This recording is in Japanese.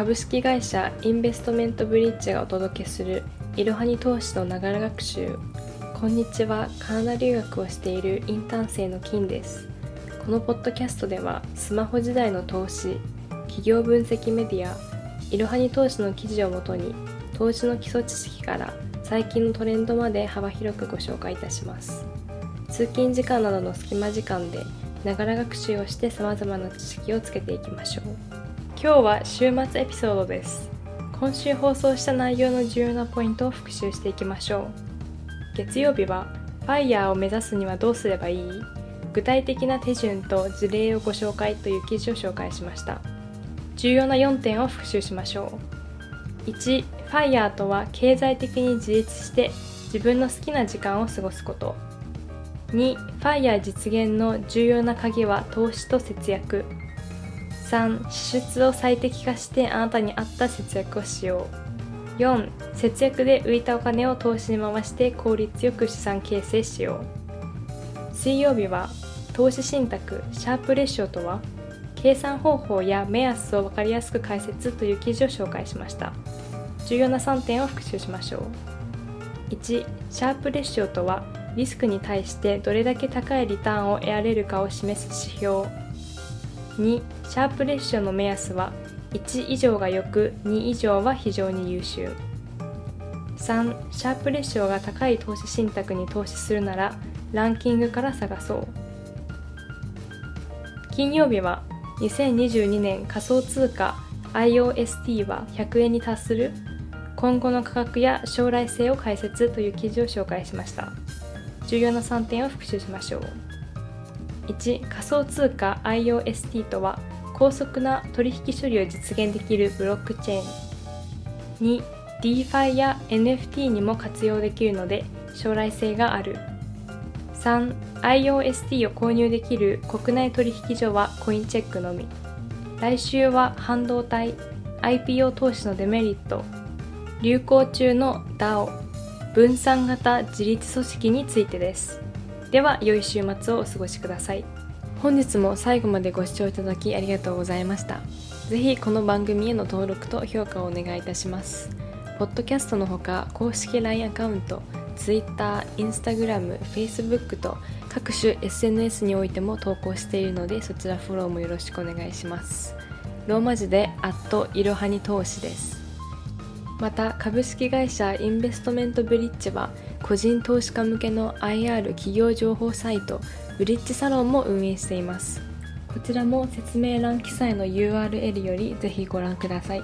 株式会社インベストメントブリッジがお届けするいろはに投資のながら学習。こんにちは。カナダ留学をしているインターン生の金です。このポッドキャストではスマホ時代の投資企業分析メディアいろはに投資の記事をもとに投資の基礎知識から最近のトレンドまで幅広くご紹介いたします。通勤時間などの隙間時間でながら学習をして様々な知識をつけていきましょう。今日は週末エピソードです。今週放送した内容の重要なポイントを復習していきましょう。月曜日は FIRE を目指すにはどうすればいい？具体的な手順と事例をご紹介という記事を紹介しました。重要な4点を復習しましょう。1 FIRE とは経済的に自立して自分の好きな時間を過ごすこと。2 FIRE 実現の重要な鍵は投資と節約。3支出を最適化してあなたに合った節約をしよう。4節約で浮いたお金を投資に回して効率よく資産形成しよう。水曜日は投資信託シャープレシオとは計算方法や目安を分かりやすく解説という記事を紹介しました。重要な3点を復習しましょう。1シャープレシオとはリスクに対してどれだけ高いリターンを得られるかを示す指標。2シャープレッションの目安は1以上が良く2以上は非常に優秀。3シャープレッションが高い投資信託に投資するならランキングから探そう。金曜日は2022年仮想通貨 IOST は100円に達する今後の価格や将来性を解説という記事を紹介しました。重要な3点を復習しましょう。1仮想通貨 IOST とは高速な取引処理を実現できるブロックチェーン。2 DeFi や NFT にも活用できるので将来性がある。3IOST を購入できる国内取引所はコインチェックのみ。来週は半導体 IPO 投資のデメリット。流行中の DAO 分散型自立組織についてです。では良い週末をお過ごしください。本日も最後までご視聴いただきありがとうございました。ぜひこの番組への登録と評価をお願いいたします。ポッドキャストのほか公式 LINE アカウント Twitter、Instagram、Facebook と各種 SNS においても投稿しているのでそちらフォローもよろしくお願いします。ローマ字でアットいろはに投資です。また株式会社インベストメントブリッジは個人投資家向けの IR 企業情報サイトブリッジサロンも運営していますこちらも説明欄記載の URL よりぜひご覧ください。